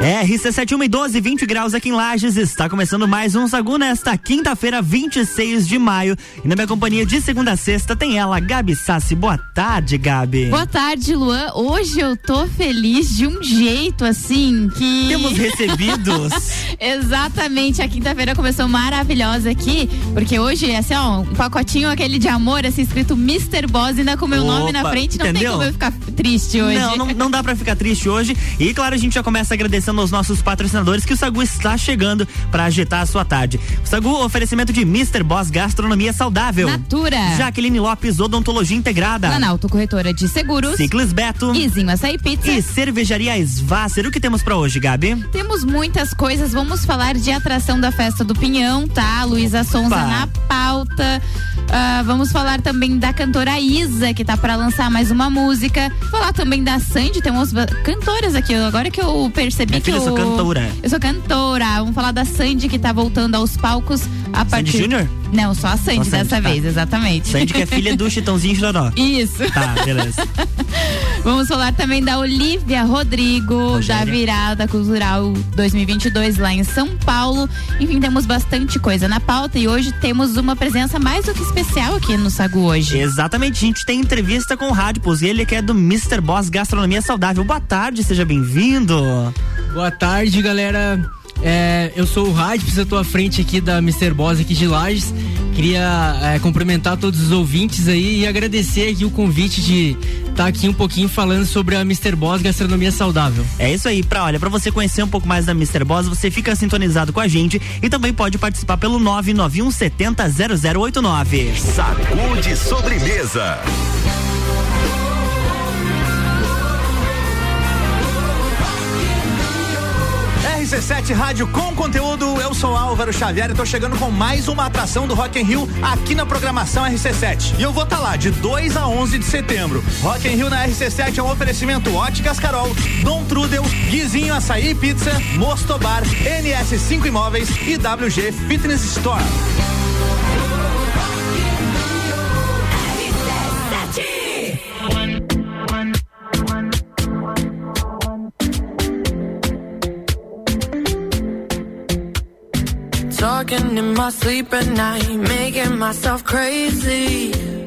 RC71 e 12, 20 graus aqui em Lages. Está começando mais um Sagu nesta quinta-feira, 26 de maio. E na minha companhia de segunda a sexta tem ela, Gabi Sassi. Boa tarde, Gabi. Boa tarde, Luan. Hoje eu tô feliz de um jeito assim que. Temos recebidos. Exatamente. A quinta-feira começou maravilhosa aqui, porque hoje, assim, ó, um pacotinho aquele de amor, assim, escrito Mr. Boss, ainda com meu Opa, nome na frente. Não entendeu? tem como eu ficar triste hoje. Não, não, não dá pra ficar triste hoje. E claro, a gente já começa agradecendo agradecendo aos nossos patrocinadores que o Sagu está chegando para agitar a sua tarde. O Sagu, oferecimento de Mr. Boss Gastronomia Saudável. Natura. Jaqueline Lopes, Odontologia Integrada. Planalto Corretora de Seguros. Ciclis Beto. Izinho Açaí Pizza. E Cervejaria Svasser. O que temos para hoje, Gabi? Temos muitas coisas. Vamos falar de atração da festa do Pinhão, tá? Luísa Sonza Opa. na pauta. Uh, vamos falar também da cantora Isa, que tá para lançar mais uma música. Falar também da Sandy, temos cantoras aqui. Agora que eu percebi Minha filha, eu sou cantora. Eu sou cantora. Vamos falar da Sandy, que tá voltando aos palcos a Sandy partir. Júnior? Não, só a Sandy, só dessa tá. vez, exatamente. Sandy que é filha do Chitãozinho Chororó. Isso. Tá, beleza. Vamos falar também da Olivia Rodrigo, Rogério. da Virada Cultural 2022 lá em São Paulo. Enfim, temos bastante coisa na pauta e hoje temos uma presença mais do que especial aqui no Sagu hoje. Exatamente, a gente tem entrevista com o Rádio ele que é do Mr. Boss Gastronomia Saudável. Boa tarde, seja bem-vindo. Boa tarde, galera. É, eu sou o Rádio, estou à frente aqui da Mr. Boss aqui de Lages. Queria é, cumprimentar todos os ouvintes aí e agradecer aqui o convite de estar tá aqui um pouquinho falando sobre a Mr. Boss Gastronomia Saudável. É isso aí, pra, olha, para você conhecer um pouco mais da Mr. Boss, você fica sintonizado com a gente e também pode participar pelo 991 70 0089. Sacude sobremesa. RC7 Rádio com conteúdo. Eu sou Álvaro Xavier e tô chegando com mais uma atração do Rock in Rio aqui na programação RC7. E eu vou estar tá lá de 2 a 11 de setembro. Rock in Rio na RC7 é um oferecimento Óticas Carol, Dom Trudel, Guizinho Açaí Pizza, Mostobar, NS5 Imóveis e WG Fitness Store. Talking in my sleep at night, making myself crazy.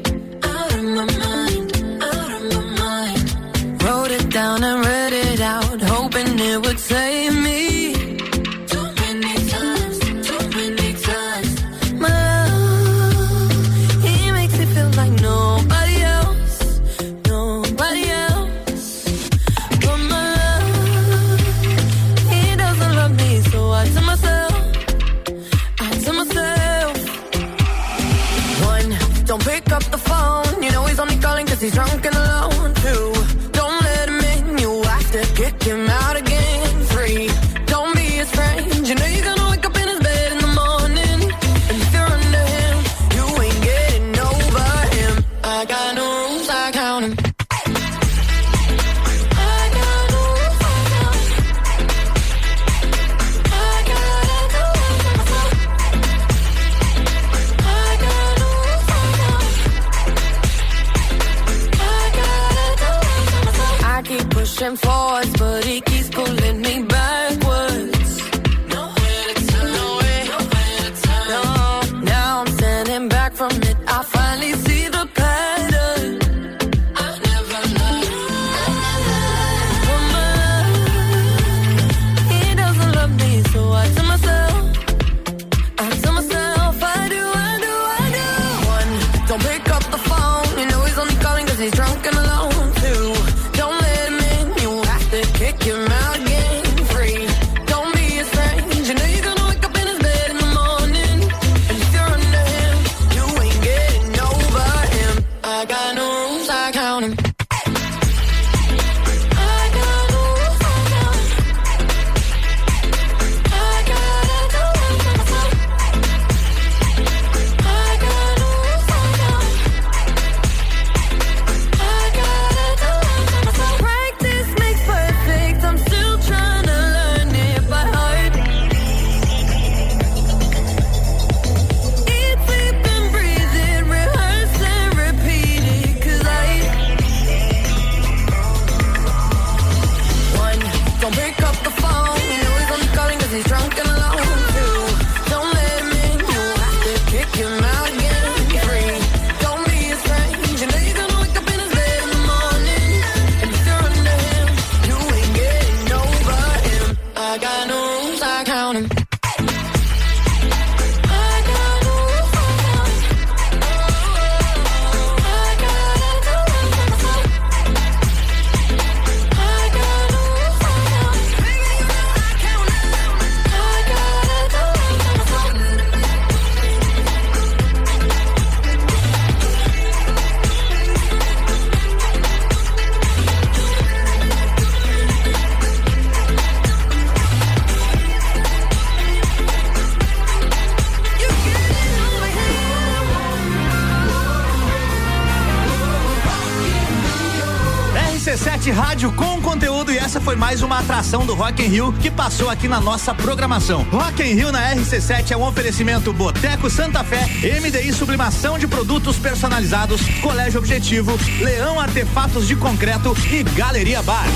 Mais uma atração do Rock in Rio que passou aqui na nossa programação. Rock in Rio na RC7 é um oferecimento Boteco Santa Fé, MDI Sublimação de Produtos Personalizados, Colégio Objetivo, Leão Artefatos de Concreto e Galeria Bar.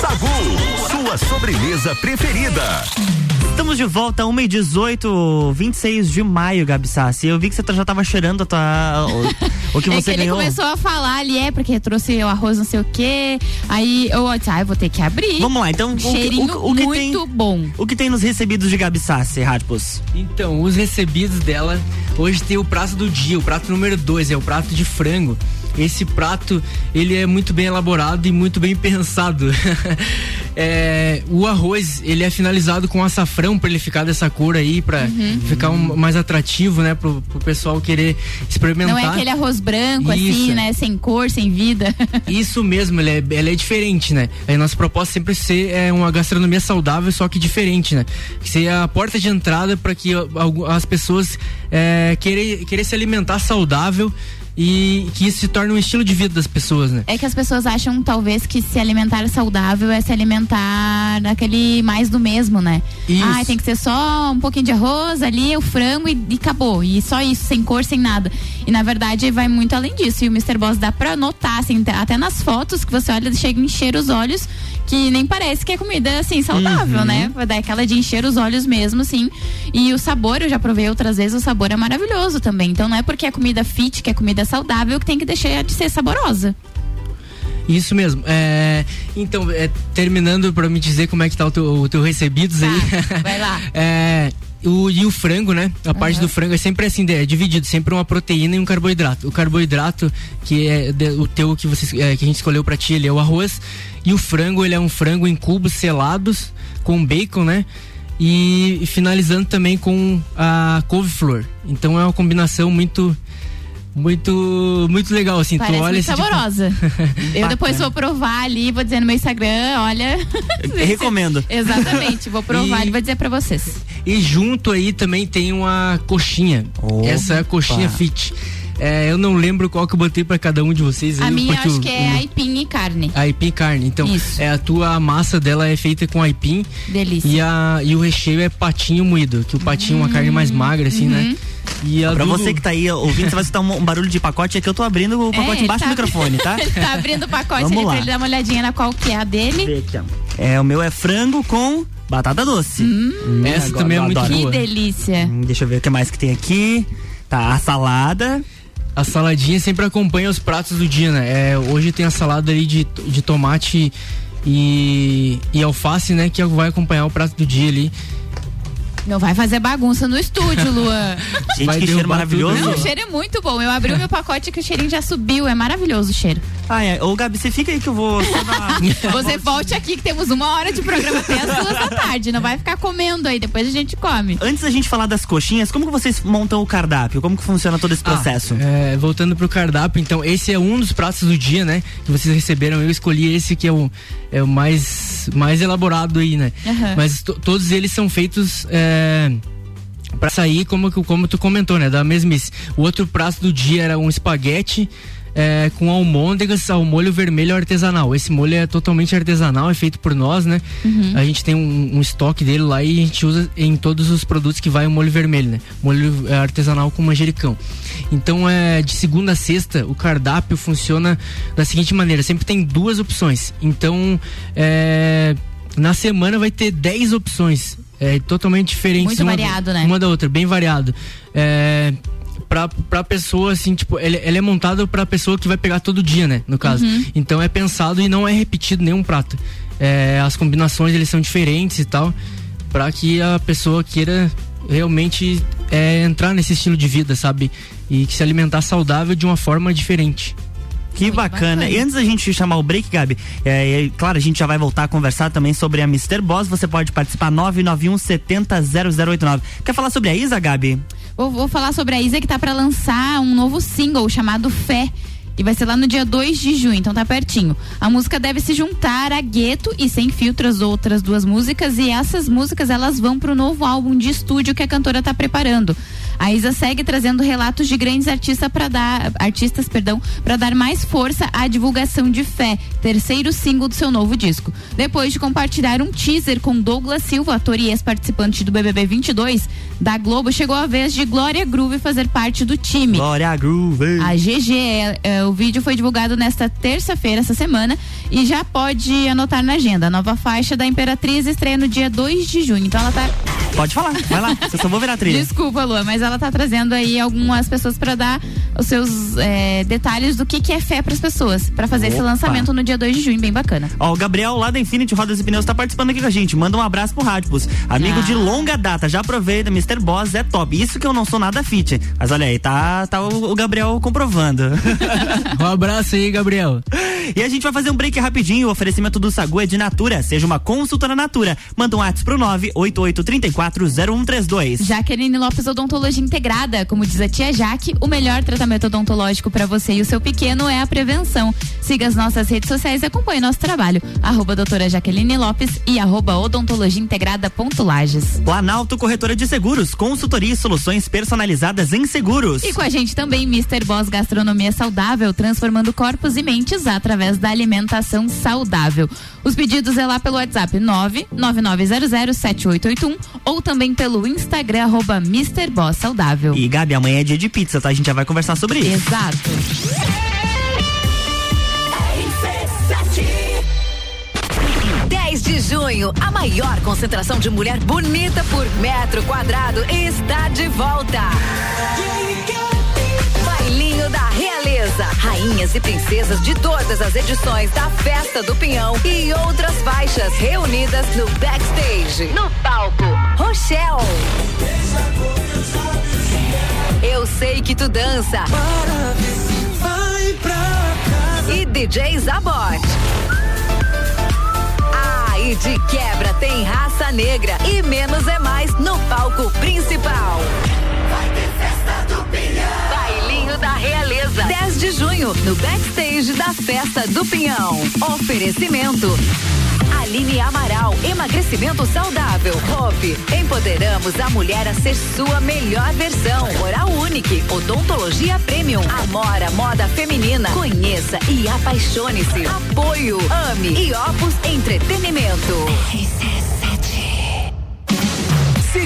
Sagu, sua sobremesa preferida. Estamos de volta, 1 e 18 26 de maio, Gabi Sassi. Eu vi que você já tava cheirando a tua, o, o que é você que ele ganhou. começou a falar ali, é, porque trouxe o arroz não sei o quê. Aí eu disse, ah, eu vou ter que abrir. Vamos lá, então. o Cheirinho o, o que muito tem, bom. O que tem nos recebidos de Gabi Sassi, Radpos? Então, os recebidos dela, hoje tem o prato do dia, o prato número 2, é o prato de frango. Esse prato, ele é muito bem elaborado e muito bem pensado. É, o arroz, ele é finalizado com açafrão para ele ficar dessa cor aí, para Uhum. ficar um- mais atrativo, né, pro, pro pessoal querer experimentar. Não é aquele arroz branco, assim, Isso. né? Sem cor, sem vida. Isso mesmo, ele é, ele é diferente, né? A nossa proposta sempre ser é uma gastronomia saudável, só que diferente, né? Seja a porta de entrada para que as pessoas é, querer, querer se alimentar saudável e que isso se torne um estilo de vida das pessoas, né? É que as pessoas acham, talvez, que se alimentar saudável é se alimentar daquele mais do mesmo, né? Isso. Ah, tem que ser só um pouquinho de arroz ali, o frango e, e acabou. E só isso, sem cor, sem nada. E na verdade vai muito além disso. E o Mr. Boss dá pra notar, assim, até nas fotos que você olha, chega a encher os olhos, que nem parece que é comida, assim, saudável, Uhum. né? Vai dar aquela de encher os olhos mesmo, assim. E o sabor, eu já provei outras vezes, o sabor é maravilhoso também. Então não é porque é comida fit, que é comida saudável, que tem que deixar de ser saborosa. Isso mesmo. É, então, é, terminando para me dizer como é que tá o teu, o teu recebidos aí. Tá, vai lá. É, o, e o frango, né? A parte do frango é sempre assim, é dividido, sempre uma proteína e um carboidrato. O carboidrato, que é de- o teu que, você, é, que a gente escolheu pra ti, ele é o arroz. E o frango, ele é um frango em cubos selados, com bacon, né? E, e finalizando também com a couve-flor. Então é uma combinação muito. Muito, muito legal, assim. Parece tu olha muito tipo- saborosa. Eu depois vou provar ali, vou dizer no meu Instagram, olha. Recomendo. Exatamente, vou provar E- e vou dizer pra vocês. E junto aí também tem uma coxinha. Opa. Essa é a coxinha fit. É, eu não lembro qual que eu botei pra cada um de vocês. A aí, minha acho o- que é o- aipim e carne. Aipim carne. Então, Isso. é, a tua massa dela é feita com aipim Delícia. e, a, e o recheio é patinho moído, que o patinho é uma carne mais magra, assim, Uhum. né? E Pra do- você que tá aí ouvindo, você vai escutar um, um barulho de pacote, é que eu tô abrindo o pacote ele embaixo tá- do microfone, tá? ele tá abrindo o pacote Vamos ali lá. pra ele dar uma olhadinha na qual que é a dele. Vê aqui, ó. É, o meu é frango com batata doce. Hum, Essa agora também é muito adoro. Que boa. delícia. Hum, Deixa eu ver o que mais que tem aqui. Tá, a salada. A saladinha sempre acompanha os pratos do dia, né? É, hoje tem a salada aí de, de tomate e, e alface, né? Que vai acompanhar o prato do dia ali. Não vai fazer bagunça no estúdio, Luan. Gente, Vai que cheiro maravilhoso. Não, o cheiro é muito bom. Eu abri o meu pacote que o cheirinho já subiu. É maravilhoso o cheiro. Ah, é. Ô, Gabi, você fica aí que eu vou só dar uma- Você volte aqui que temos uma hora de programa até as duas da tarde. Não vai ficar comendo aí, depois a gente come. Antes da gente falar das coxinhas, como que vocês montam o cardápio? Como que funciona todo esse processo? Ah, é, voltando pro cardápio, então, esse é um dos pratos do dia, né? Que vocês receberam. Eu escolhi esse que é o, é o mais, mais elaborado aí, né? Aham. Mas to- todos eles são feitos. É, Pra sair, como, como tu comentou, né? Da mesmice. O outro prato do dia era um espaguete é, com almôndegas ao molho vermelho artesanal. Esse molho é totalmente artesanal, é feito por nós, né? A gente tem um, um estoque dele lá e a gente usa em todos os produtos que vai o molho vermelho, né? Molho é, artesanal com manjericão. Então, é de segunda a sexta, o cardápio funciona da seguinte maneira: sempre tem duas opções. Então, é, na semana vai ter 10 opções. É, totalmente diferentes. Muito uma, variado, né? Uma da outra, bem variado. É, pra, pra pessoa, assim, tipo, ele, ele é montado pra pessoa que vai pegar todo dia, né? No caso. Uhum. Então é pensado e não é repetido nenhum prato. É, as combinações, eles são diferentes e tal, pra que a pessoa queira realmente é, entrar nesse estilo de vida, sabe? E se alimentar saudável de uma forma diferente. Que Muito bacana. bacana. E antes da gente chamar o break, Gabi, é, é, claro, a gente já vai voltar a conversar também sobre a Mr. Boss. Você pode participar 991 70 0089. Quer falar sobre a Isa, Gabi? Vou, vou falar sobre a Isa que tá pra lançar um novo single chamado Fé. E vai ser lá no dia 2 de junho, então tá pertinho. A música deve se juntar a Gueto e Sem Filtros, outras duas músicas. E essas músicas elas vão pro novo álbum de estúdio que a cantora tá preparando. A Isa segue trazendo relatos de grandes artistas para dar artistas, perdão, para dar mais força à divulgação de Fé, terceiro single do seu novo disco. Depois de compartilhar um teaser com Douglas Silva, ator e ex-participante do BBB 22 da Globo, chegou a vez de Glória Groove fazer parte do time. Glória Groove. A GG, é, é, o vídeo foi divulgado nesta terça-feira, essa semana, e já pode anotar na agenda. A nova faixa da Imperatriz estreia no dia 2 de junho. Então ela tá. Pode falar, vai lá. Você só vou virar trilha. Desculpa, Lua, mas ela tá trazendo aí algumas pessoas para dar os seus é, detalhes do que, que é fé para as pessoas, para fazer esse Opa. lançamento no dia 2 de junho, bem bacana. Ó, o Gabriel lá da Infinity Rodas e Pneus tá participando aqui com a gente. Manda um abraço pro Radipus. Amigo Ah. de longa data, já aproveita, Mr. Boss é top. Isso que eu não sou nada fit. Mas olha aí, tá, tá o, o Gabriel comprovando. Um abraço aí, Gabriel. e a gente vai fazer um break rapidinho. O oferecimento do Sagu é de Natura. Seja uma consultora Natura. Manda um WhatsApp pro 988340132. Jaqueline Lopes Odontologia Integrada. Como diz a tia Jaque, o melhor tratamento odontológico para você e o seu pequeno é a prevenção. Siga as nossas redes sociais e acompanhe nosso trabalho. Arroba doutora Jaqueline Lopes e arroba odontologia integrada ponto Lages. Planalto Corretora de Seguros. Consultoria e soluções personalizadas em seguros. E com a gente também Mr. Boss Gastronomia Saudável, transformando corpos e mentes através da alimentação saudável. Os pedidos é lá pelo WhatsApp 999007881 ou também pelo Instagram arroba Mr. Boss Saudável. E Gabi, amanhã é dia de pizza, tá? A gente já vai conversar sobre isso. Exato. 10 de junho, a maior concentração de mulher bonita por metro quadrado está de volta. Bailinho da Realeza. Rainhas e princesas de todas as edições da Festa do Pinhão e outras faixas reunidas no backstage. No palco, Rochelle. Eu sei que tu dança. E DJ Zabot. Ah, e de quebra tem raça negra e menos é mais no palco principal. Bailinho da Realeza. 10 de junho, no backstage da Festa do Pinhão. Oferecimento. Aline Amaral, emagrecimento saudável. Hope, empoderamos a mulher a ser sua melhor versão. Oral Unique, odontologia premium. Amora, moda feminina. Conheça e apaixone-se. Apoio, ame e Opus Entretenimento.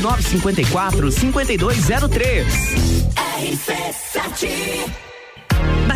9954 5203.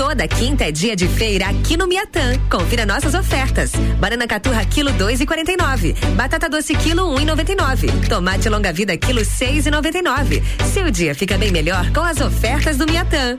Toda quinta é dia de feira aqui no Miatã. Confira nossas ofertas. Banana caturra quilo dois e quarenta e nove. Batata doce quilo um e noventa e nove. Tomate longa vida quilo seis e noventa e nove. Seu dia fica bem melhor com as ofertas do Miatã.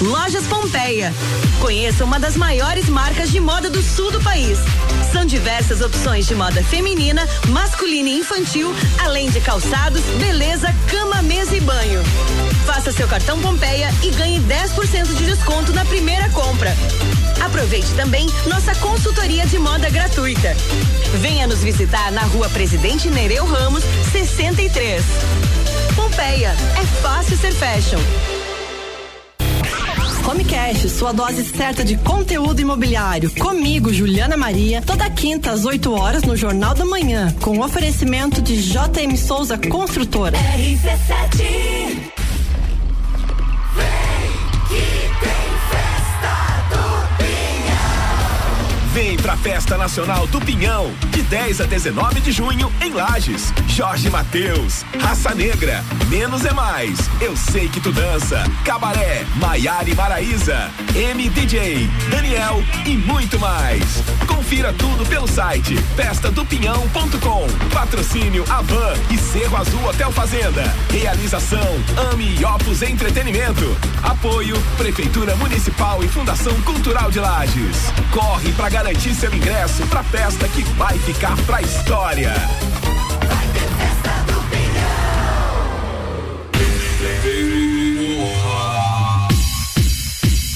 Lojas Pompeia. Conheça uma das maiores marcas de moda do sul do país. São diversas opções de moda feminina, masculina e infantil, além de calçados, beleza, cama, mesa e banho. Faça seu cartão Pompeia e ganhe 10% de desconto na primeira compra. Aproveite também nossa consultoria de moda gratuita. Venha nos visitar na rua Presidente Nereu Ramos, 63. Pompeia, é fácil ser fashion. Homecast, sua dose certa de conteúdo imobiliário. Comigo, Juliana Maria, toda quinta às 8 horas no Jornal da Manhã, com oferecimento de JM Souza Construtora. RC7 Vem pra Festa Nacional do Pinhão, de 10 a 19 de junho, em Lages. Jorge Mateus, Raça Negra, Menos é Mais, Eu Sei Que Tu Dança, Cabaré, Maiara e Maraíza, MDJ, Daniel e muito mais. Confira tudo pelo site festadopinhão.com. Patrocínio Avan e Cerro Azul Hotel Fazenda. Realização Ami e Opus Entretenimento. Apoio Prefeitura Municipal e Fundação Cultural de Lages. Corre pra garantir seu ingresso pra festa que vai ficar pra história.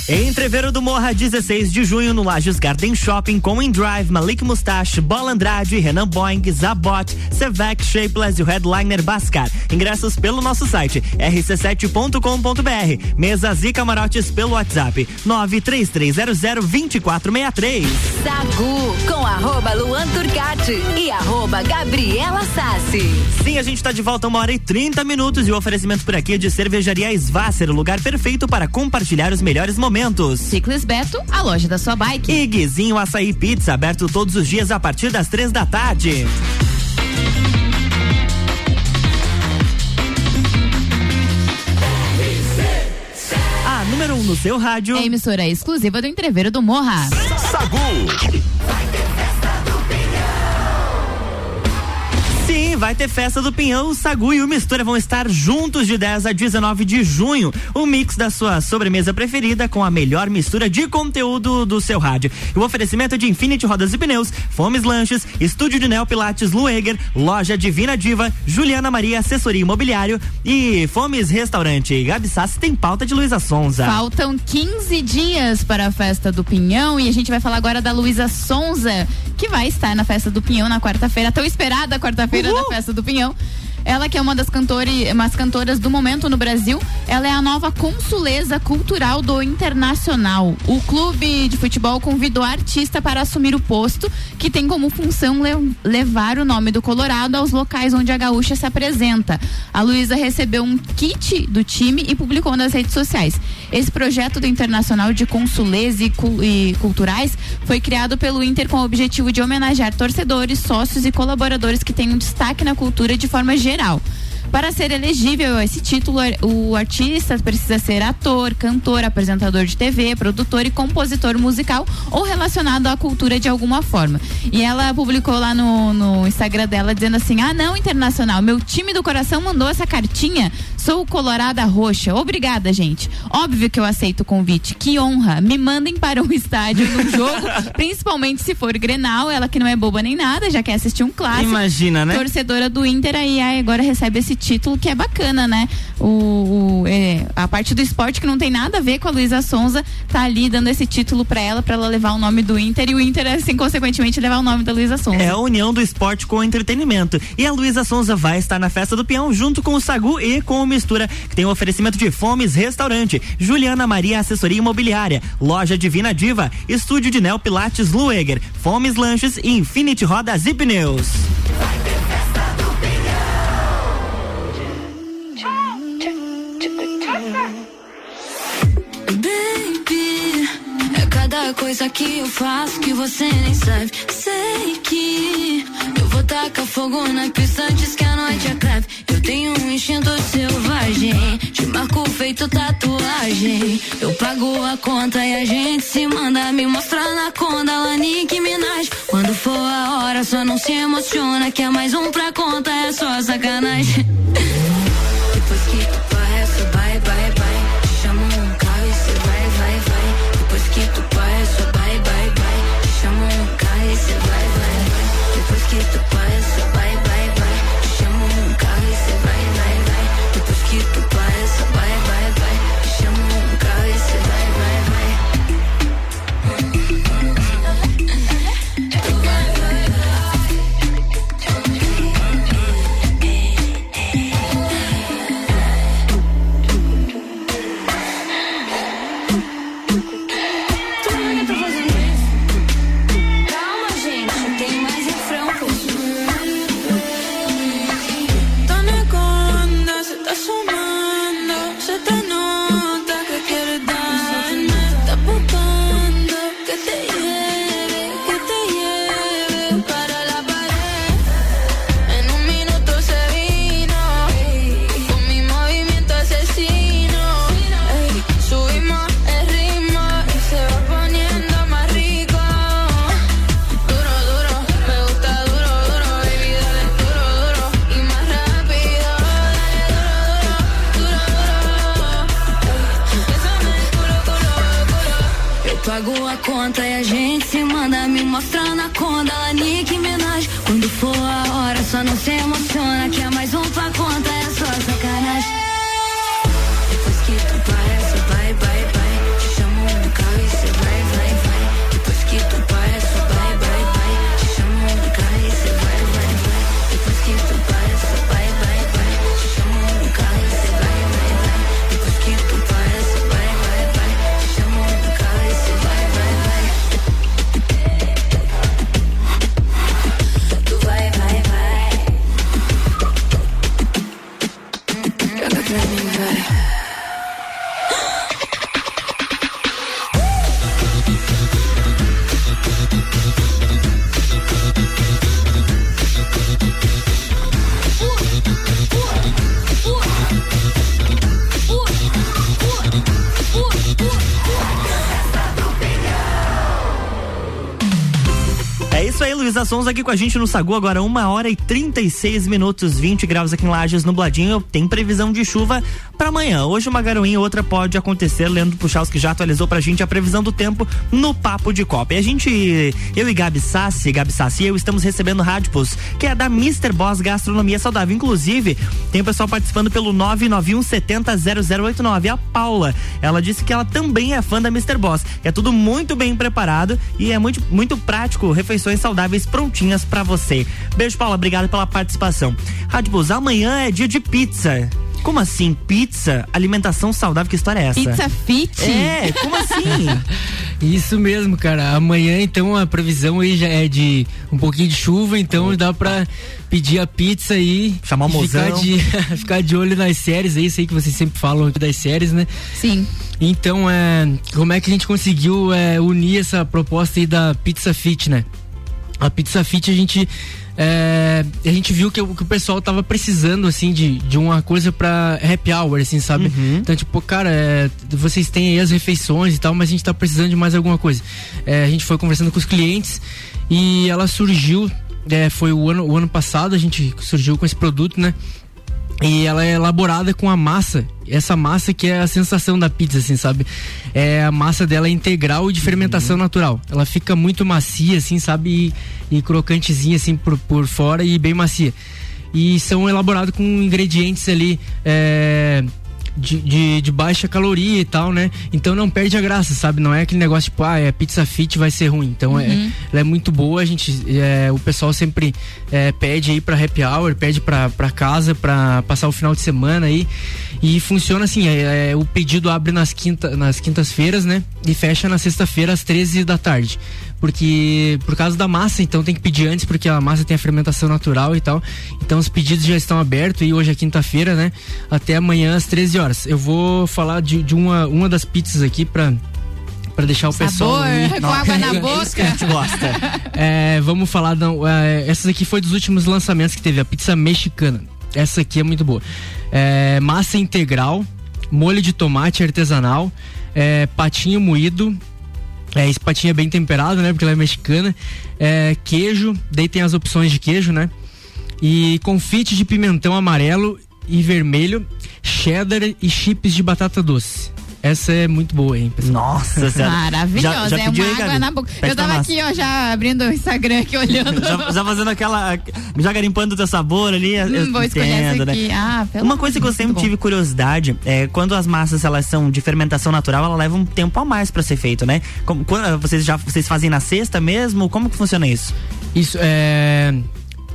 Entreveiro do Morra, 16 de junho, no Lages Garden Shopping, com Drive, Malik Mustache, Bola Andrade, Renan Boing, Zabot, Sevec, Shapeless e o headliner Bascar. Ingressos pelo nosso site rc7.com.br. Mesas e camarotes pelo WhatsApp 933002463. Sagu com arroba Luan Turcati e arroba Gabriela Sassi. Sim, a gente tá de volta uma hora e 30 minutos e o oferecimento por aqui é de cervejaria Svasser, o lugar perfeito para compartilhar os melhores momentos. Ciclis Beto, a loja da sua bike. E Guizinho Açaí Pizza, aberto todos os dias a partir das três da tarde. A número 1 um no seu rádio. É emissora exclusiva do Entreveiro do Morra. Sagu. Sim, vai ter festa do Pinhão, o Sagu e o Mistura vão estar juntos de 10 a 19 de junho. O mix da sua sobremesa preferida com a melhor mistura de conteúdo do seu rádio. O oferecimento de Infinity Rodas e Pneus, Fomes Lanches, Estúdio de Neo Pilates Lueger, Loja Divina Diva, Juliana Maria Assessoria Imobiliário e Fomes Restaurante. Gabi Sassi tem pauta de Luísa Sonza. Faltam 15 dias para a festa do Pinhão e a gente vai falar agora da Luísa Sonza, que vai estar na festa do Pinhão na quarta-feira, tão esperada quarta-feira da festa do Pinhão. Ela que é uma das cantores, umas cantoras do momento no Brasil, ela é a nova consuleza cultural do Internacional. O clube de futebol convidou a artista para assumir o posto, que tem como função le levar o nome do Colorado aos locais onde a gaúcha se apresenta. A Luísa recebeu um kit do time e publicou nas redes sociais. Esse projeto do Internacional de Consulês e, cu e Culturais foi criado pelo Inter com o objetivo de homenagear torcedores, sócios e colaboradores que têm um destaque na cultura de forma geral geral. Para ser elegível a esse título, o artista precisa ser ator, cantor, apresentador de TV, produtor e compositor musical ou relacionado à cultura de alguma forma. E ela publicou lá no, no Instagram dela dizendo assim: Ah, não, internacional, meu time do coração mandou essa cartinha. Sou colorada roxa. Obrigada, gente. Óbvio que eu aceito o convite. Que honra. Me mandem para um estádio no jogo, principalmente se for Grenal. Ela que não é boba nem nada, já quer assistir um clássico. Imagina, né? Torcedora do Inter aí, aí agora recebe esse título que é bacana, né? O, o é, a parte do esporte que não tem nada a ver com a Luísa Sonza tá ali dando esse título para ela, para ela levar o nome do Inter e o Inter, assim, consequentemente, levar o nome da Luísa Sonza. É a união do esporte com o entretenimento. E a Luísa Sonza vai estar na festa do peão junto com o Sagu e com o Mistura, que tem o um oferecimento de Fomes Restaurante, Juliana Maria Assessoria Imobiliária, Loja Divina Diva, Estúdio de Neo Pilates Lueger, Fomes Lanches e Infinity Rodas e Pneus. É coisa que eu faço que você nem sabe. Sei que eu vou tacar fogo na pista antes que a noite acabe. Eu tenho um instinto selvagem, te marco feito tatuagem. Eu pago a conta e a gente se manda me mostrar na conda, lá Nick Minaj. Quando for a hora, só não se emociona que é mais um pra conta, é só sacanagem. Depois que Sons aqui com a gente no Sagu, agora uma hora e 36 minutos, 20 graus aqui em Lages, nubladinho. Tem previsão de chuva para amanhã. Hoje uma garoinha, outra pode acontecer. Leandro Puchalski já atualizou pra gente a previsão do tempo no Papo de Copa. E a gente, eu e Gabi Sassi, Gabi Sassi e eu estamos recebendo Radipos, que é da Mr. Boss Gastronomia Saudável. Inclusive, tem o pessoal participando pelo 991 70 0089. A Paula, ela disse que ela também é fã da Mr. Boss. É tudo muito bem preparado e é muito, muito prático, refeições saudáveis prontinhas pra você. Beijo, Paula, obrigado pela participação. Rádio Bus, amanhã é dia de pizza. Como assim? Pizza? Alimentação saudável? Que história é essa? Pizza fit? É, como assim? Isso mesmo, cara. Amanhã, então, a previsão aí já é de um pouquinho de chuva, então dá pra pedir a pizza aí. Chamar o e ficar mozão. de, ficar de olho nas séries aí, isso aí que vocês sempre falam das séries, né? Sim. Então, é, como é que a gente conseguiu é, unir essa proposta aí da Pizza Fit, né? A Pizza Fit a gente é, a gente viu que, o- que o pessoal tava precisando assim de, de uma coisa pra happy hour, assim, sabe? Então, tipo, cara, é, vocês têm aí as refeições e tal, mas a gente tá precisando de mais alguma coisa. É, a gente foi conversando com os clientes e ela surgiu, é, foi o ano, o ano passado, a gente surgiu com esse produto, né? E ela é elaborada com a massa. Essa massa que é a sensação da pizza, assim, sabe? É a massa dela é integral e de fermentação natural. Ela fica muito macia, assim, sabe? E, e crocantezinha, assim, por, por fora e bem macia. E são elaborados com ingredientes ali. É, de, de, de baixa caloria e tal, né? Então não perde a graça, sabe? Não é aquele negócio tipo, ah, é pizza fit vai ser ruim. Então é, Uhum. ela é muito boa, a gente, é, o pessoal sempre é, pede aí pra happy hour, pede pra, pra casa, pra passar o final de semana aí. E funciona assim, é, é, o pedido abre nas, quinta, nas quintas-feiras, né? E fecha na sexta-feira às 13 da tarde. Porque, por causa da massa, então tem que pedir antes, porque a massa tem a fermentação natural e tal. Então os pedidos já estão abertos e hoje é quinta-feira, né? Até amanhã às 13 horas. Eu vou falar de, de uma, uma das pizzas aqui pra, pra deixar o pessoal. Sabor, aí- com água na É boca. gente gosta. é, vamos falar. Não, é, essas aqui foi dos últimos lançamentos que teve, a pizza mexicana. Essa aqui é muito boa. É, massa integral, molho de tomate artesanal, é, patinho moído. É, esse patinho é bem temperado, né? Porque ela é mexicana. É, queijo, daí tem as opções de queijo, né? E confite de pimentão amarelo e vermelho, cheddar e chips de batata doce. Essa é muito boa, hein, pessoal? Nossa senhora. Maravilhosa, Já- já é pediu uma aí, água na boca. Pede eu tava aqui, ó, já abrindo o Instagram aqui, olhando. Já, já fazendo aquela. Já garimpando o teu sabor ali. eu Hum, vou escolher essa entendo, né? aqui. Ah, Uma coisa que eu sempre tive curiosidade é quando as massas elas são de fermentação natural, ela leva um tempo a mais pra ser feito, né? Como, quando, vocês já vocês fazem na sexta mesmo? Como que funciona isso? Isso, é.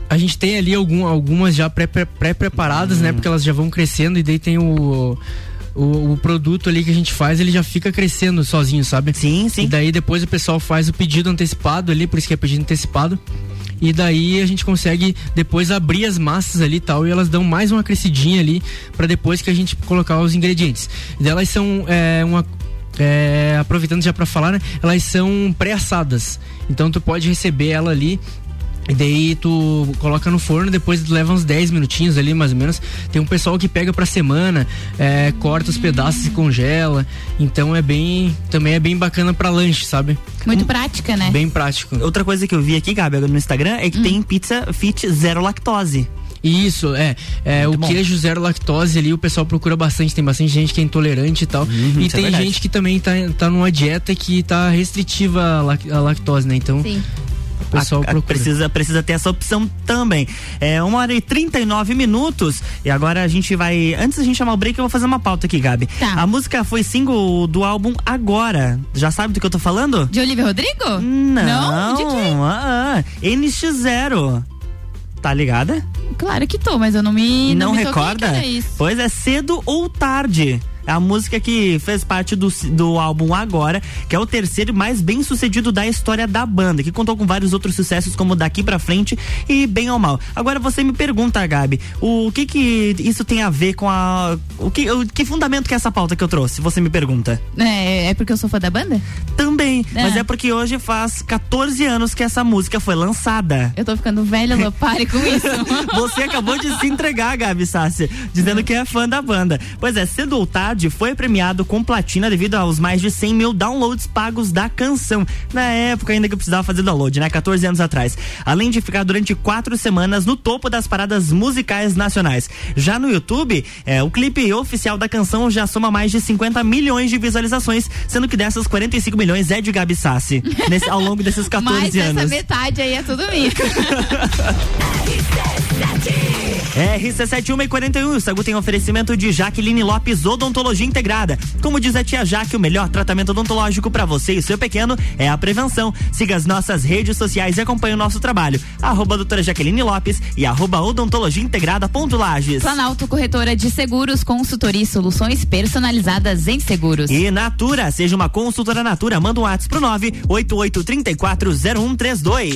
A gente tem ali algum, algumas já pré- pré- pré-preparadas, né? Porque elas já vão crescendo e daí tem o, o. o produto ali que a gente faz, ele já fica crescendo sozinho, sabe? Sim, sim. E daí depois o pessoal faz o pedido antecipado ali, por isso que é pedido antecipado. E daí a gente consegue depois abrir as massas ali e tal, e elas dão mais uma crescidinha ali para depois que a gente colocar os ingredientes. E elas são é, uma. é, aproveitando já para falar, né? Elas são pré-assadas. Então tu pode receber ela ali. E daí tu coloca no forno, depois leva uns 10 minutinhos ali, mais ou menos. Tem um pessoal que pega pra semana, é, corta os pedaços e congela. Então é bem. Também é bem bacana pra lanche, sabe? Muito prática, né? Bem prático. Outra coisa que eu vi aqui, Gabi, no Instagram, é que tem pizza fit zero lactose. Isso, é. é o bom. queijo zero lactose ali, o pessoal procura bastante. Tem bastante gente que é intolerante e tal. e isso é tem verdade. gente que também tá, tá numa dieta que tá restritiva lac- à lactose, né? Então Sim. Pessoal A- a- procura. precisa, precisa ter essa opção também. É uma hora e 39 minutos. E agora a gente vai. Antes da gente chamar o break, eu vou fazer uma pauta aqui, Gabi. Tá. A música foi single do álbum Agora. Já sabe do que eu tô falando? De Olivia Rodrigo? Não. Não? De quem? Ah, ah, NX0. Tá ligada? Claro que tô, mas eu não me. Não, me toquei recorda? isso. Pois é, cedo ou tarde. É a música que fez parte do, do álbum Agora, que é o terceiro mais bem sucedido da história da banda, que contou com vários outros sucessos como Daqui Pra Frente e Bem ou Mal. Agora você me pergunta, Gabi, o que que isso tem a ver com a. O que, o, que fundamento que é essa pauta que eu trouxe? Você me pergunta. É, é porque eu sou fã da banda? Também, mas É. porque hoje faz 14 anos que essa música foi lançada. Eu tô ficando velha, Lô, pare com isso. Você acabou de se entregar, Gabi Sassi, dizendo que é fã da banda. Pois é, cedo ou tarde foi premiado com platina devido aos mais de 100 mil downloads pagos da canção. Na época ainda que eu precisava fazer download, né? 14 anos atrás. Além de ficar durante quatro semanas no topo das paradas musicais nacionais. Já no YouTube, é, o clipe oficial da canção já soma mais de 50 milhões de visualizações, sendo que dessas 45 milhões é de Gabi Sassi, nesse- ao longo desses 14 Mas anos. essa metade aí é tudo minha. RC71 e 41, o Sagu tem oferecimento de Jaqueline Lopes Odontologia Integrada. Como diz a tia Jaque, o melhor tratamento odontológico para você e seu pequeno é a prevenção. Siga as nossas redes sociais e acompanhe o nosso trabalho. Arroba doutora Jaqueline Lopes e arroba odontologia integrada ponto Lages. Planalto Corretora de Seguros, consultoria e soluções personalizadas em seguros. E Natura, seja uma consultora Natura, manda um WhatsApp pro 988340132.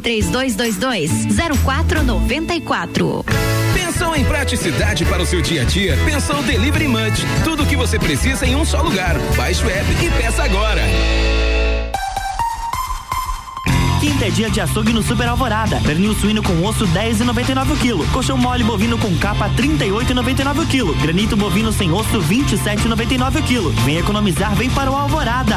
3222 0494. Pensou em praticidade para o seu dia a dia? Pensou Delivery Munch. Tudo o que você precisa em um só lugar. Baixe o app e peça agora. Quinta é dia de açougue no Super Alvorada. Pernil suíno com osso 10,99 o quilo. Colchão mole bovino com capa 38,99 o quilo. Granito bovino sem osso 27,99 o quilo. Vem economizar, vem para o Alvorada.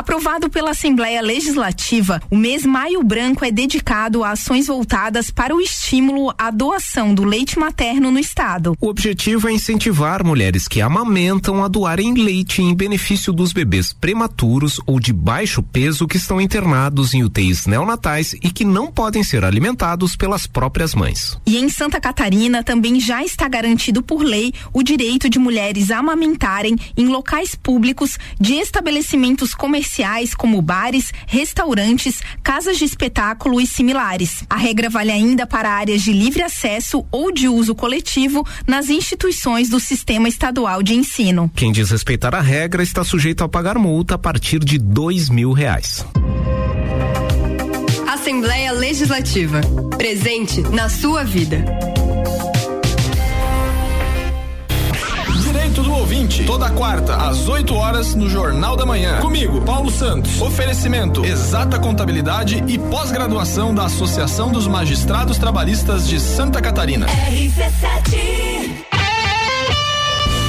Aprovado pela Assembleia Legislativa, o mês Maio Branco é dedicado a ações voltadas para o estímulo à doação do leite materno no estado. O objetivo é incentivar mulheres que amamentam a doarem leite em benefício dos bebês prematuros ou de baixo peso que estão internados em UTIs neonatais e que não podem ser alimentados pelas próprias mães. E em Santa Catarina também já está garantido por lei o direito de mulheres amamentarem em locais públicos de estabelecimentos comerciais como bares, restaurantes, casas de espetáculo e similares. A regra vale ainda para áreas de livre acesso ou de uso coletivo nas instituições do sistema estadual de ensino. Quem desrespeitar a regra está sujeito a pagar multa a partir de dois mil reais. Assembleia Legislativa. Presente na sua vida. Ouvinte toda quarta, às 8 horas, no Jornal da Manhã. Comigo, Paulo Santos. Oferecimento: Exata Contabilidade e pós-graduação da Associação dos Magistrados Trabalhistas de Santa Catarina. RC7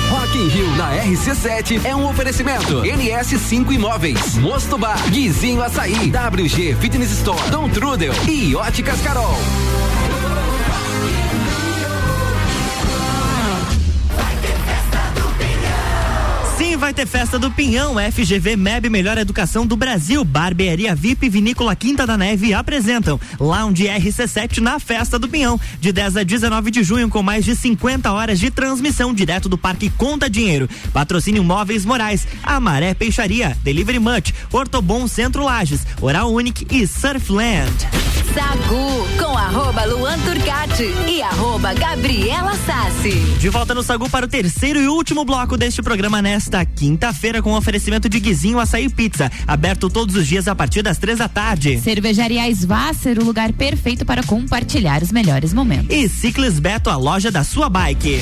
Rock in Rio na RC7 é um oferecimento. NS5 Imóveis, Mosto Bar, Guizinho Açaí, WG Fitness Store, Dom Trudel e Óticas Carol. Vai ter festa do Pinhão. FGV MEB Melhor Educação do Brasil. Barbearia VIP Vinícola Quinta da Neve apresentam Lounge RC7 na festa do Pinhão. De 10 a 19 de junho, com mais de 50 horas de transmissão direto do Parque Conta Dinheiro. Patrocínio Móveis Morais, Amaré Peixaria, Delivery Much, Ortobon Centro Lages, Oral Unique e Surfland. Sagu com arroba Luan Turcati e arroba Gabriela Sassi. De volta no Sagu para o terceiro e último bloco deste programa nesta quinta-feira com oferecimento de Guizinho Açaí Pizza, aberto todos os dias a partir das três da tarde. Cervejaria Svasser, o lugar perfeito para compartilhar os melhores momentos. E Ciclis Beto, a loja da sua bike.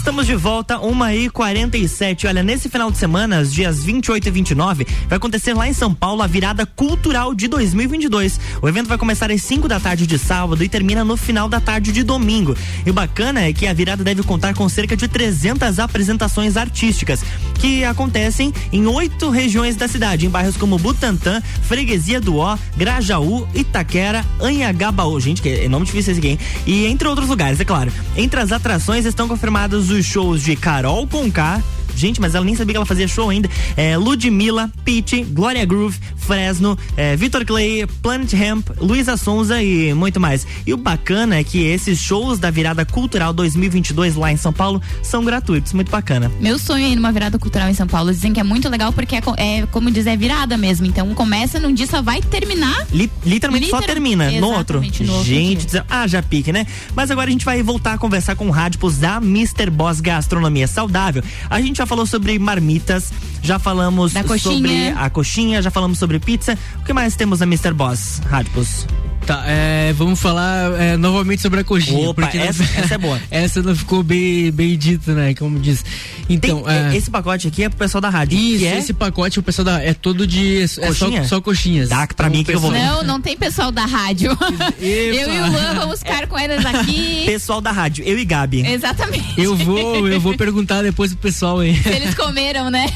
Estamos de volta, 1 e 47 Olha, nesse final de semana, os dias 28 e 29, vai acontecer lá em São Paulo a virada cultural de 2022. O evento vai começar às 5 da tarde de sábado e termina no final da tarde de domingo. E o bacana é que a virada deve contar com cerca de 300 apresentações artísticas que acontecem em oito regiões da cidade, em bairros como Butantã, Freguesia do Ó, Grajaú, Itaquera, Anhangabaú. Gente, que é nome difícil esse aqui, hein? E entre outros lugares, é claro. Entre as atrações estão confirmados os shows de Carol Conká. Gente, mas ela nem sabia que ela fazia show ainda. É, Ludmilla, Pete, Gloria Groove, Fresno, é, Vitor Clay, Planet Hemp, Luísa Sonza e muito mais. E o bacana é que esses shows da virada cultural 2022 lá em São Paulo são gratuitos. Muito bacana. Meu sonho é ir numa virada cultural em São Paulo. Dizem que é muito legal porque é, é, como diz, é virada mesmo. Então começa num dia, só vai terminar. Li- literalmente só termina no outro. No outro Gente, dia. ah, já pique, né? Mas agora a gente vai voltar a conversar com o Rádipos da Mr. Boss Gastronomia Saudável. A gente já falou sobre marmitas, já falamos sobre a coxinha, já falamos sobre pizza. O que mais temos na Mr. Boss, Rádipos? Tá, é, vamos falar é, novamente sobre a coxinha. Opa, porque não- essa- essa é boa. essa não ficou bem, bem dita, né? Como diz. Então, Tem- é, esse pacote aqui é pro pessoal da rádio. Isso, que é esse pacote o pessoal da, é todo de. É só, Coxinha? só coxinhas. Dá pra mim que eu vou- Não, não tem pessoal da rádio. Eu e o Luan vamos ficar com elas aqui. pessoal da rádio, eu e Gabi. Exatamente. Eu vou, eu vou perguntar depois pro pessoal aí. Se eles comeram, né?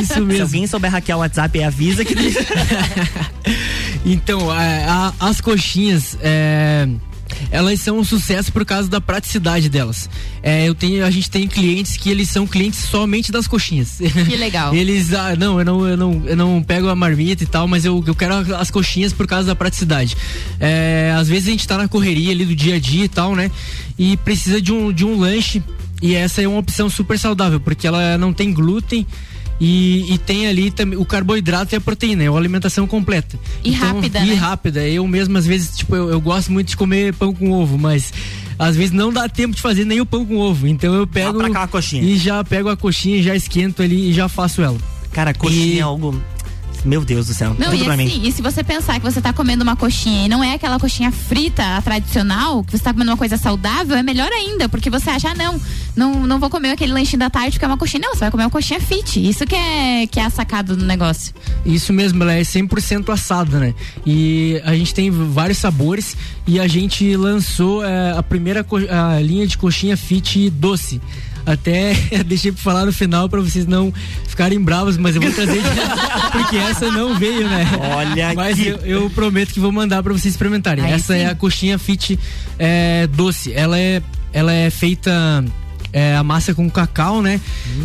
Isso Se mesmo. alguém souber hackear o WhatsApp, avisa que Então, a- a- as coxinhas, é, elas são um sucesso por causa da praticidade delas. É, eu tenho, a gente tem clientes que eles são clientes somente das coxinhas. Que legal. Eles, ah, não, eu não, eu não, eu não pego a marmita e tal, mas eu, eu quero as coxinhas por causa da praticidade. É, às vezes a gente tá na correria ali do dia a dia e tal, né? E precisa de um, de um lanche. E essa é uma opção super saudável, porque ela não tem glúten. E, e tem ali também o carboidrato e a proteína, é uma alimentação completa. E rápida, E né? rápida. Eu mesmo, às vezes, tipo, eu, eu gosto muito de comer pão com ovo, mas às vezes não dá tempo de fazer nem o pão com ovo. Então eu pego. pra cá. E já pego a coxinha, já esquento ali e já faço ela. Cara, coxinha E- é algo. Meu Deus do céu. Não, e pra mim. assim, e se você pensar que você tá comendo uma coxinha e não é aquela coxinha frita, tradicional, que você tá comendo uma coisa saudável, é melhor ainda, porque você acha, ah, não, não, não vou comer aquele lanchinho da tarde porque é uma coxinha. Não, você vai comer uma coxinha fit. Isso que é, que é a sacada do negócio. Isso mesmo, ela é 100% assada, né? E a gente tem vários sabores e a gente lançou é, a primeira a linha de coxinha fit doce. Até deixei pra falar no final pra vocês não ficarem bravos, mas eu vou trazer de- porque essa não veio, né? Olha Mas aqui. eu, eu prometo que vou mandar pra vocês experimentarem. Aí essa sim. é a coxinha fit é, doce. Ela é, ela é feita é, a massa com cacau, né?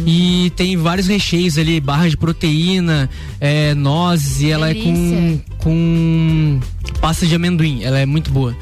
E tem vários recheios ali, barra de proteína, é, nozes, e ela é com, com pasta de amendoim. Ela é muito boa.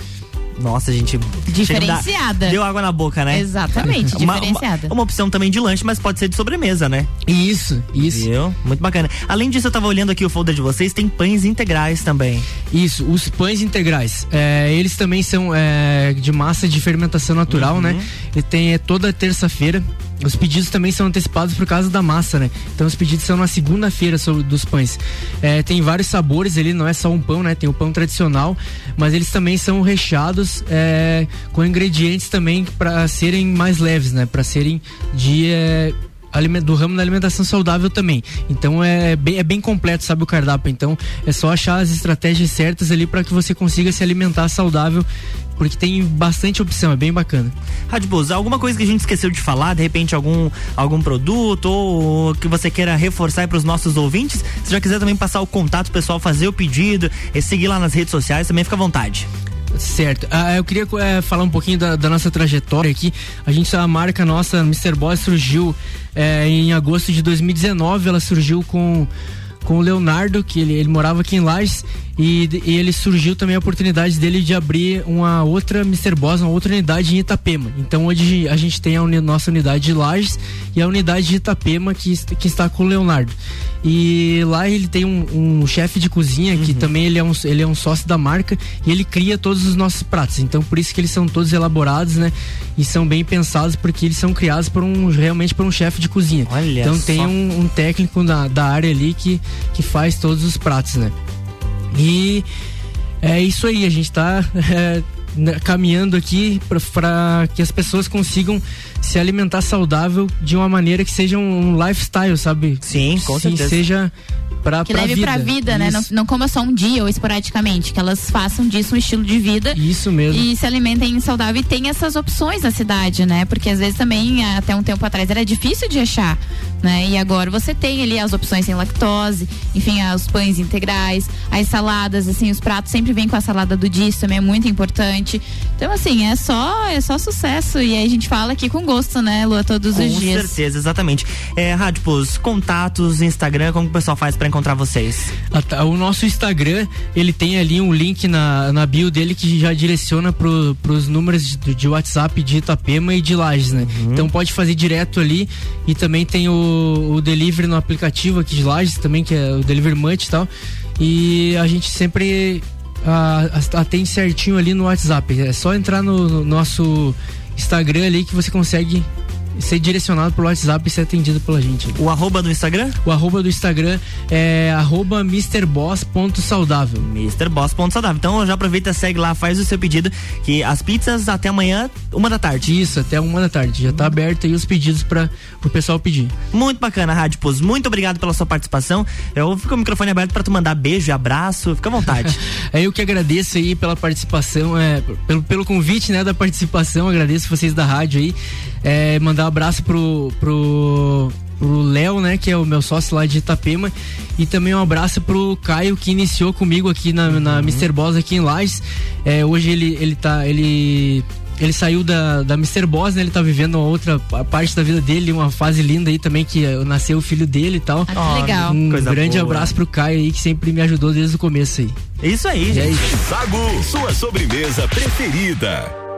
Nossa, gente. Diferenciada. chega a dar- Deu água na boca, né? Exatamente, Uma- diferenciada. Uma, uma opção também de lanche, mas pode ser de sobremesa, né? Isso, isso. Viu? Muito bacana. Além disso, eu tava olhando aqui o folder de vocês, tem pães integrais também. Isso, os pães integrais. É, eles também são é, de massa de fermentação natural, Uhum. né? E tem é, toda terça-feira. Os pedidos também são antecipados por causa da massa, né? Então os pedidos são na segunda-feira dos pães. É, tem vários sabores ali, não é só um pão, né? Tem o pão tradicional, mas eles também são recheados é, com ingredientes também para serem mais leves, né? Para serem de é, do ramo da alimentação saudável também. Então é bem, é bem completo, sabe o cardápio. Então é só achar as estratégias certas ali para que você consiga se alimentar saudável, porque tem bastante opção, é bem bacana. Radbus, alguma coisa que a gente esqueceu de falar, de repente algum, algum produto ou que você queira reforçar para os nossos ouvintes? Se já quiser também passar o contato pessoal, fazer o pedido, e seguir lá nas redes sociais, também fica à vontade. Certo. Ah, eu queria eh, falar um pouquinho da, da nossa trajetória aqui. A gente, a marca nossa, Mr. Boss, surgiu eh, em agosto de 2019. Ela surgiu com, com o Leonardo, que ele, ele morava aqui em Lages. E, e ele surgiu também a oportunidade dele de abrir uma outra Mr. Boss, uma outra unidade em Itapema. Então hoje a gente tem a uni- nossa unidade de Lages e a unidade de Itapema que, que está com o Leonardo. E lá ele tem um, um chefe de cozinha que também ele é, um, ele é um sócio da marca e ele cria todos os nossos pratos. Então por isso que eles são todos elaborados, né? E são bem pensados porque eles são criados por um realmente por um chefe de cozinha. Olha então tem só. um, um técnico da, da área ali que, que faz todos os pratos, né? E é isso aí, a gente tá é, né, caminhando aqui para que as pessoas consigam se alimentar saudável de uma maneira que seja um lifestyle, sabe? Sim, com Sim, certeza. seja pra, Que pra leve vida. pra vida, né? Não, não coma só um dia ou esporadicamente, que elas façam disso um estilo de vida. Isso mesmo. E se alimentem saudável e tem essas opções na cidade, né? Porque às vezes também, até um tempo atrás, era difícil de achar, né? E agora você tem ali as opções sem lactose, enfim, os pães integrais, as saladas, assim, os pratos sempre vêm com a salada do dia, isso também é muito importante. Então, assim, é só, é só sucesso. E aí a gente fala aqui com gosto, né, Lua, todos Com os dias. certeza, exatamente. É, Radpus, contatos, Instagram, como que o pessoal faz para encontrar vocês? Ah, tá. O nosso Instagram, ele tem ali um link na, na bio dele que já direciona pro, pros números de, de WhatsApp de Itapema e de Lages, né? Então pode fazer direto ali e também tem o, o delivery no aplicativo aqui de Lages também, que é o Delivery Munch e tal. E a gente sempre atende certinho ali no WhatsApp. É só entrar no, no nosso Instagram ali que você consegue ser direcionado pelo WhatsApp e ser atendido pela gente. O arroba do Instagram? O arroba do Instagram é arroba mrboss.saudável. MrBoss.saudável. Então já aproveita, segue lá, faz o seu pedido, que as pizzas até amanhã, uma da tarde. Isso, até uma da tarde. Já tá aberto aí os pedidos para o pessoal pedir. Muito bacana, Radpus. Muito obrigado pela sua participação. Eu fico com o microfone aberto para tu mandar beijo e abraço. Fica à vontade. É eu que agradeço aí pela participação, é, pelo, pelo convite, né, da participação, agradeço vocês da rádio aí, é, mandar abraço pro, pro, pro Léo, né, que é o meu sócio lá de Itapema, e também um abraço pro Caio, que iniciou comigo aqui na, na Mr. Boss aqui em Lages, é, hoje ele, ele tá, ele... Ele saiu da, da Mr. Boss, né? Ele tá vivendo uma outra pa- parte da vida dele, uma fase linda aí também, que eh, nasceu o filho dele e tal. Ah, que legal. Um Coisa grande boa. abraço pro Caio aí, que sempre me ajudou desde o começo aí. É isso aí, é gente. isso. Sagu, sua sobremesa preferida.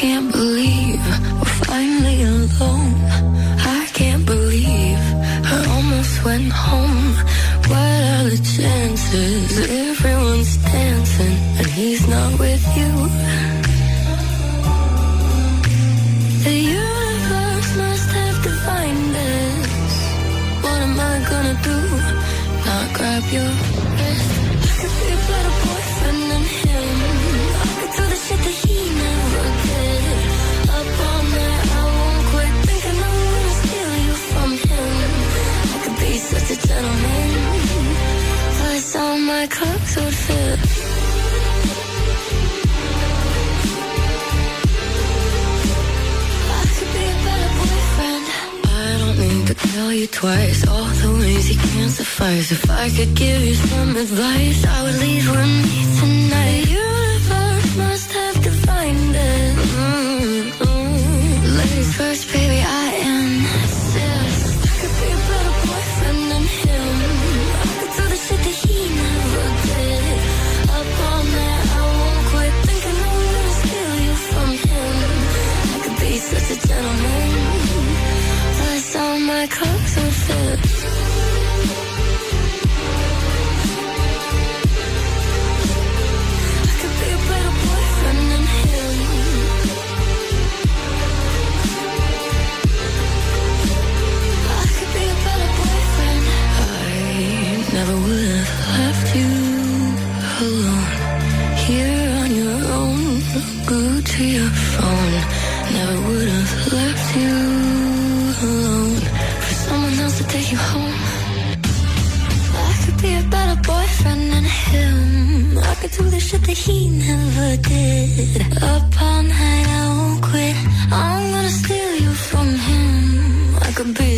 Can't believe we're finally alone. I can't believe I almost went home. What are the chances? Everyone's dancing and he's not with you. The universe must have this. What am I gonna do? Not grab If I could give you some advice, I would leave with me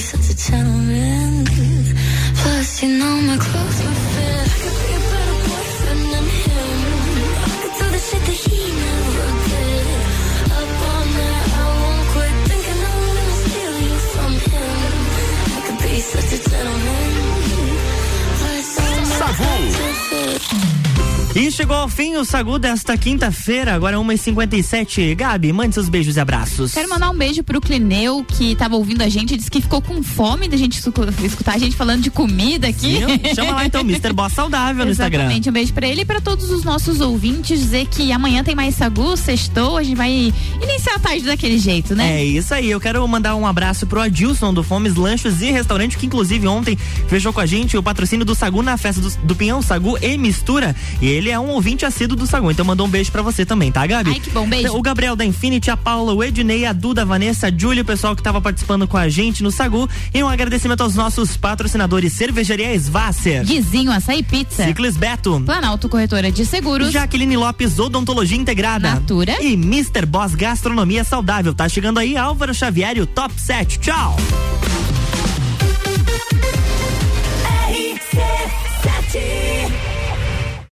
such a gentleman. Plus, you know my clothes E chegou ao fim o Sagu desta quinta-feira, agora 1h57. Gabi, mande seus beijos e abraços. Quero mandar um beijo pro Clineu, que tava ouvindo a gente, disse que ficou com fome da gente escu- escutar a gente falando de comida aqui. Viu? Chama lá então, Mr. Boss Saudável no Instagram. Exatamente, um beijo pra ele e pra todos os nossos ouvintes. Dizer que amanhã tem mais Sagu, sextou, a gente vai iniciar a tarde daquele jeito, né? É isso aí, eu quero mandar um abraço pro Adilson do Fomes Lanchos e Restaurante, que inclusive ontem fechou com a gente o patrocínio do Sagu na festa do, do Pinhão, Sagu e Mistura. E ele ele é um ouvinte assíduo do Saguão, então mandou um beijo para você também, tá, Gabi? Ai, que bom, beijo. Então, o Gabriel da Infinity, a Paula, o Ednei, a Duda, a Vanessa, a Júlia, o pessoal que tava participando com a gente no Sagu. E um agradecimento aos nossos patrocinadores Cervejaria Esvácer. Guizinho, Açaí Pizza. Ciclis Beto. Planalto Corretora de Seguros. Jaqueline Lopes, Odontologia Integrada. Natura. E Mr. Boss Gastronomia Saudável. Tá chegando aí Álvaro Xavier e o Top 7. Tchau! RC7